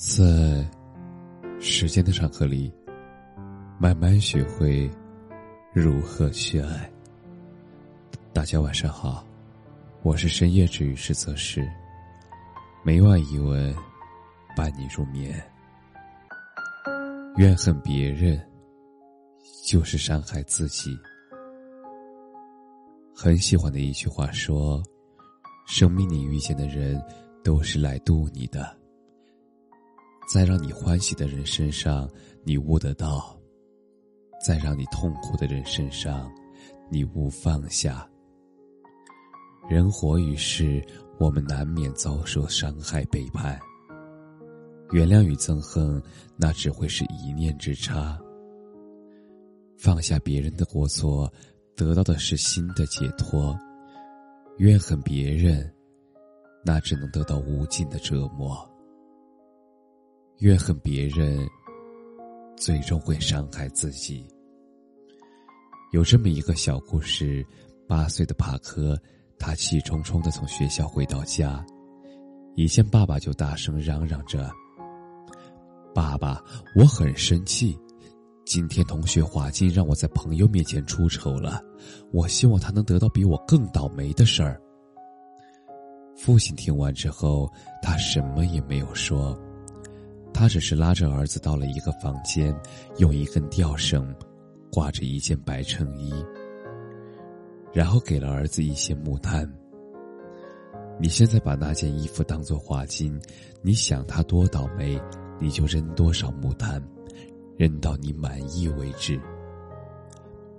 在时间的长河里，慢慢学会如何去爱。大家晚上好，我是深夜治愈师泽师，每晚一文伴你入眠。怨恨别人，就是伤害自己。很喜欢的一句话说：“生命里遇见的人，都是来渡你的。”在让你欢喜的人身上，你悟得到；在让你痛苦的人身上，你悟放下。人活于世，我们难免遭受伤害、背叛。原谅与憎恨，那只会是一念之差。放下别人的过错，得到的是新的解脱；怨恨别人，那只能得到无尽的折磨。怨恨别人，最终会伤害自己。有这么一个小故事：八岁的帕克，他气冲冲的从学校回到家，一见爸爸就大声嚷嚷着：“爸爸，我很生气！今天同学华金让我在朋友面前出丑了，我希望他能得到比我更倒霉的事儿。”父亲听完之后，他什么也没有说。他只是拉着儿子到了一个房间，用一根吊绳挂着一件白衬衣，然后给了儿子一些木炭。你现在把那件衣服当做花巾，你想他多倒霉，你就扔多少木炭，扔到你满意为止。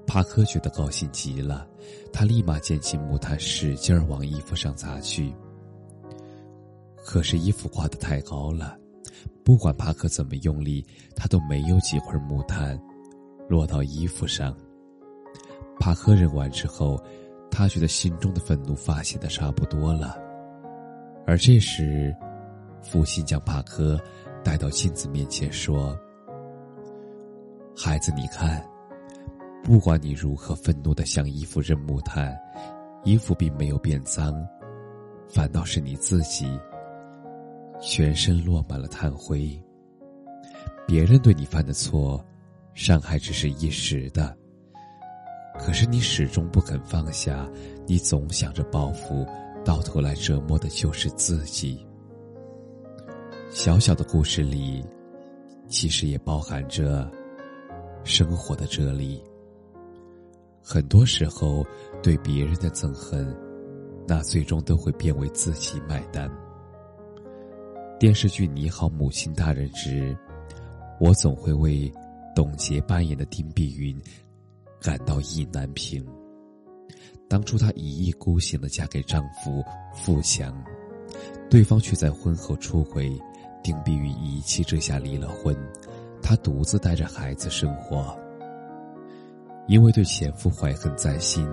帕克觉得高兴极了，他立马捡起木炭，使劲儿往衣服上砸去。可是衣服挂得太高了。不管帕克怎么用力，他都没有几块木炭落到衣服上。帕克扔完之后，他觉得心中的愤怒发泄的差不多了。而这时，父亲将帕克带到镜子面前说：“孩子，你看，不管你如何愤怒的向衣服扔木炭，衣服并没有变脏，反倒是你自己。”全身落满了炭灰。别人对你犯的错，伤害只是一时的。可是你始终不肯放下，你总想着报复，到头来折磨的就是自己。小小的故事里，其实也包含着生活的哲理。很多时候，对别人的憎恨，那最终都会变为自己买单。电视剧《你好，母亲大人》之，我总会为董洁扮演的丁碧云感到意难平。当初她一意孤行的嫁给丈夫富强，对方却在婚后出轨，丁碧云一气之下离了婚，她独自带着孩子生活。因为对前夫怀恨在心，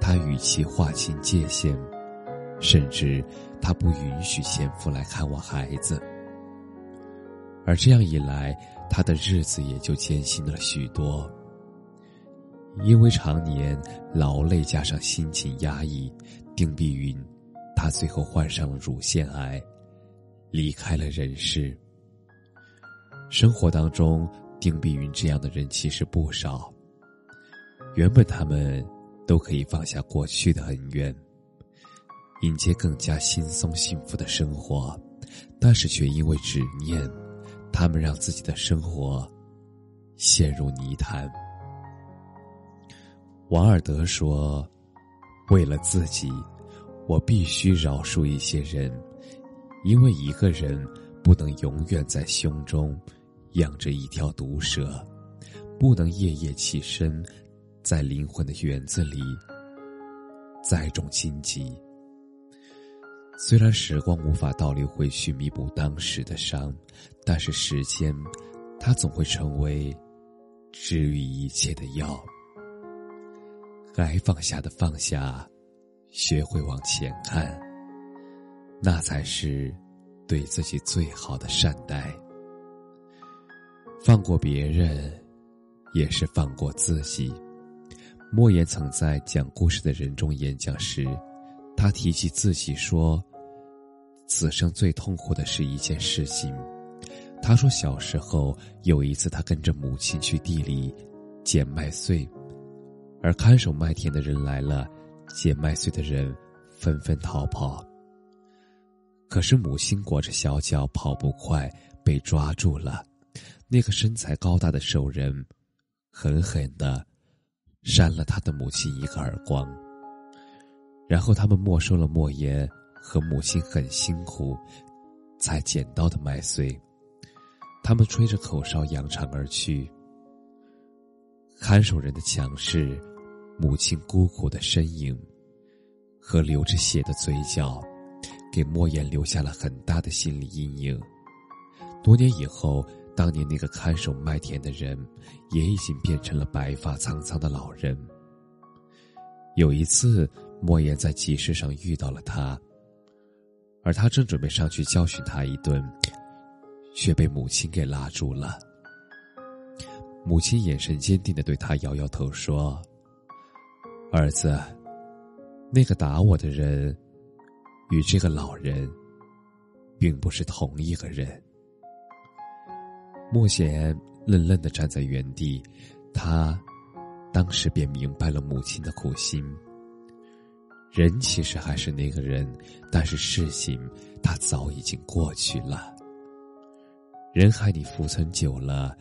她与其划清界限。甚至，他不允许前夫来看望孩子，而这样一来，他的日子也就艰辛了许多。因为常年劳累加上心情压抑，丁碧云，她最后患上了乳腺癌，离开了人世。生活当中，丁碧云这样的人其实不少。原本他们都可以放下过去的恩怨。迎接更加轻松幸福的生活，但是却因为执念，他们让自己的生活陷入泥潭。王尔德说：“为了自己，我必须饶恕一些人，因为一个人不能永远在胸中养着一条毒蛇，不能夜夜起身，在灵魂的园子里栽种荆棘。”虽然时光无法倒流回去弥补当时的伤，但是时间，它总会成为治愈一切的药。该放下的放下，学会往前看，那才是对自己最好的善待。放过别人，也是放过自己。莫言曾在讲故事的人中演讲时。他提起自己说：“此生最痛苦的是一件事情，他说，小时候有一次，他跟着母亲去地里捡麦穗，而看守麦田的人来了，捡麦穗的人纷纷逃跑。可是母亲裹着小脚跑不快，被抓住了。那个身材高大的兽人狠狠的扇了他的母亲一个耳光。然后他们没收了莫言和母亲很辛苦才捡到的麦穗。他们吹着口哨扬长而去。看守人的强势，母亲孤苦的身影，和流着血的嘴角，给莫言留下了很大的心理阴影。多年以后，当年那个看守麦田的人，也已经变成了白发苍苍的老人。有一次。莫言在集市上遇到了他，而他正准备上去教训他一顿，却被母亲给拉住了。母亲眼神坚定的对他摇摇头说：“儿子，那个打我的人，与这个老人，并不是同一个人。”莫贤愣愣的站在原地，他当时便明白了母亲的苦心。人其实还是那个人，但是事情他早已经过去了。人海里浮沉久了，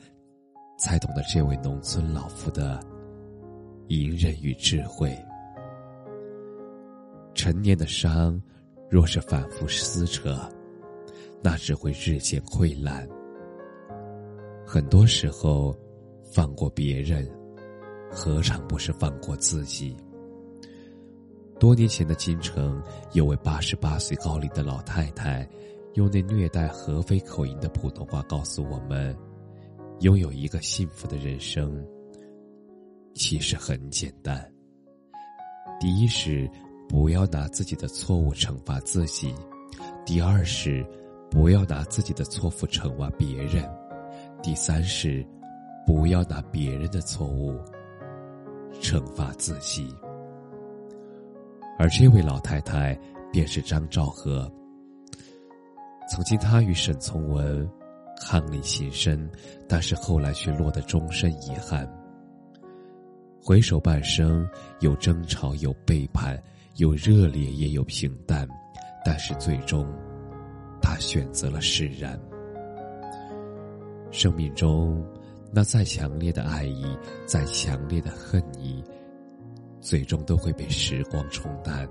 才懂得这位农村老妇的隐忍与智慧。陈年的伤，若是反复撕扯，那只会日渐溃烂。很多时候，放过别人，何尝不是放过自己？多年前的京城，有位八十八岁高龄的老太太，用那略带合肥口音的普通话告诉我们：拥有一个幸福的人生，其实很简单。第一是不要拿自己的错误惩罚自己；第二是不要拿自己的错误惩罚别人；第三是不要拿别人的错误惩罚自己。而这位老太太便是张兆和。曾经，她与沈从文伉俪情深，但是后来却落得终身遗憾。回首半生，有争吵，有背叛，有热烈，也有平淡，但是最终，他选择了释然。生命中，那再强烈的爱意，再强烈的恨意。最终都会被时光冲淡。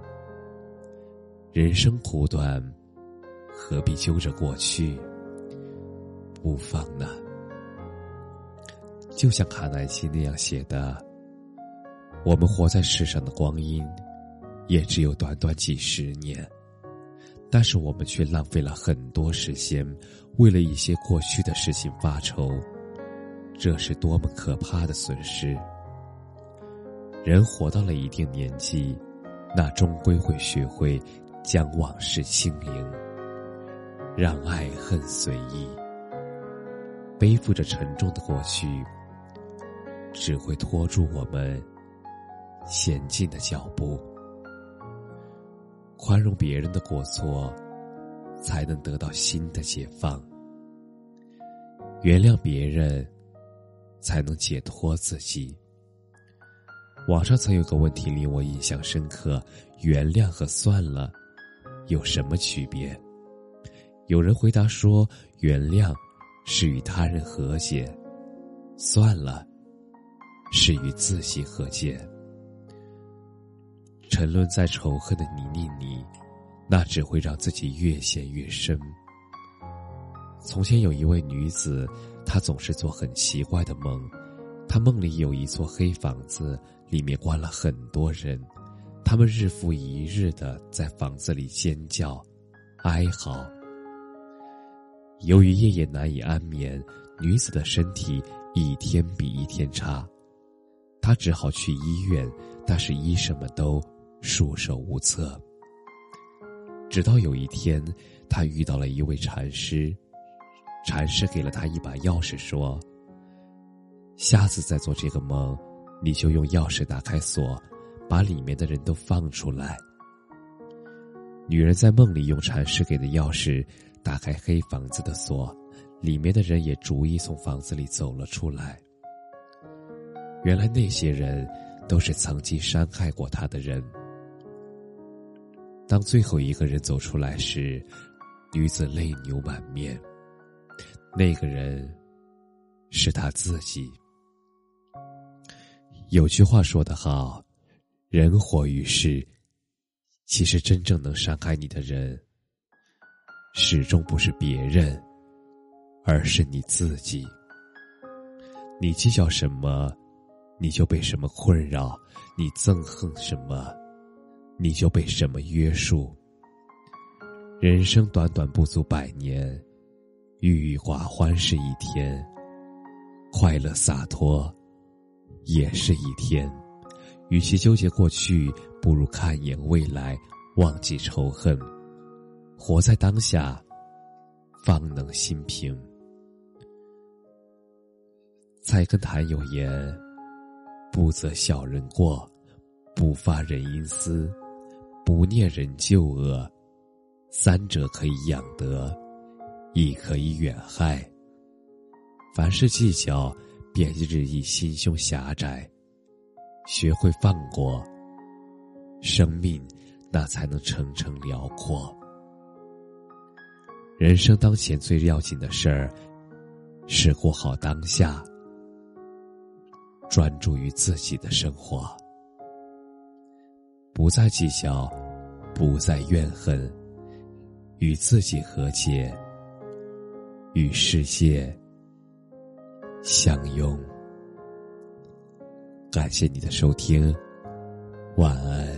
人生苦短，何必揪着过去不放呢？就像卡耐基那样写的：“我们活在世上的光阴，也只有短短几十年，但是我们却浪费了很多时间，为了一些过去的事情发愁，这是多么可怕的损失！”人活到了一定年纪，那终归会学会将往事清零，让爱恨随意。背负着沉重的过去，只会拖住我们前进的脚步。宽容别人的过错，才能得到新的解放；原谅别人，才能解脱自己。网上曾有个问题令我印象深刻：原谅和算了有什么区别？有人回答说，原谅是与他人和解，算了是与自己和解。沉沦在仇恨的泥泞里，那只会让自己越陷越深。从前有一位女子，她总是做很奇怪的梦。她梦里有一座黑房子，里面关了很多人，他们日复一日的在房子里尖叫、哀嚎。由于夜夜难以安眠，女子的身体一天比一天差，她只好去医院，但是医生们都束手无策。直到有一天，她遇到了一位禅师，禅师给了她一把钥匙，说。下次再做这个梦，你就用钥匙打开锁，把里面的人都放出来。女人在梦里用禅师给的钥匙打开黑房子的锁，里面的人也逐一从房子里走了出来。原来那些人都是曾经伤害过他的人。当最后一个人走出来时，女子泪流满面。那个人是他自己。有句话说得好：“人活于世，其实真正能伤害你的人，始终不是别人，而是你自己。你计较什么，你就被什么困扰；你憎恨什么，你就被什么约束。人生短短不足百年。”郁郁寡欢是一天，快乐洒脱也是一天。与其纠结过去，不如看眼未来，忘记仇恨，活在当下，方能心平。菜根谭有言：“不责小人过，不发人阴私，不念人旧恶，三者可以养德。”亦可以远害。凡事计较，便日益心胸狭窄。学会放过，生命那才能程程辽阔。人生当前最要紧的事儿，是过好当下，专注于自己的生活，不再计较，不再怨恨，与自己和解。与世界相拥。感谢你的收听，晚安。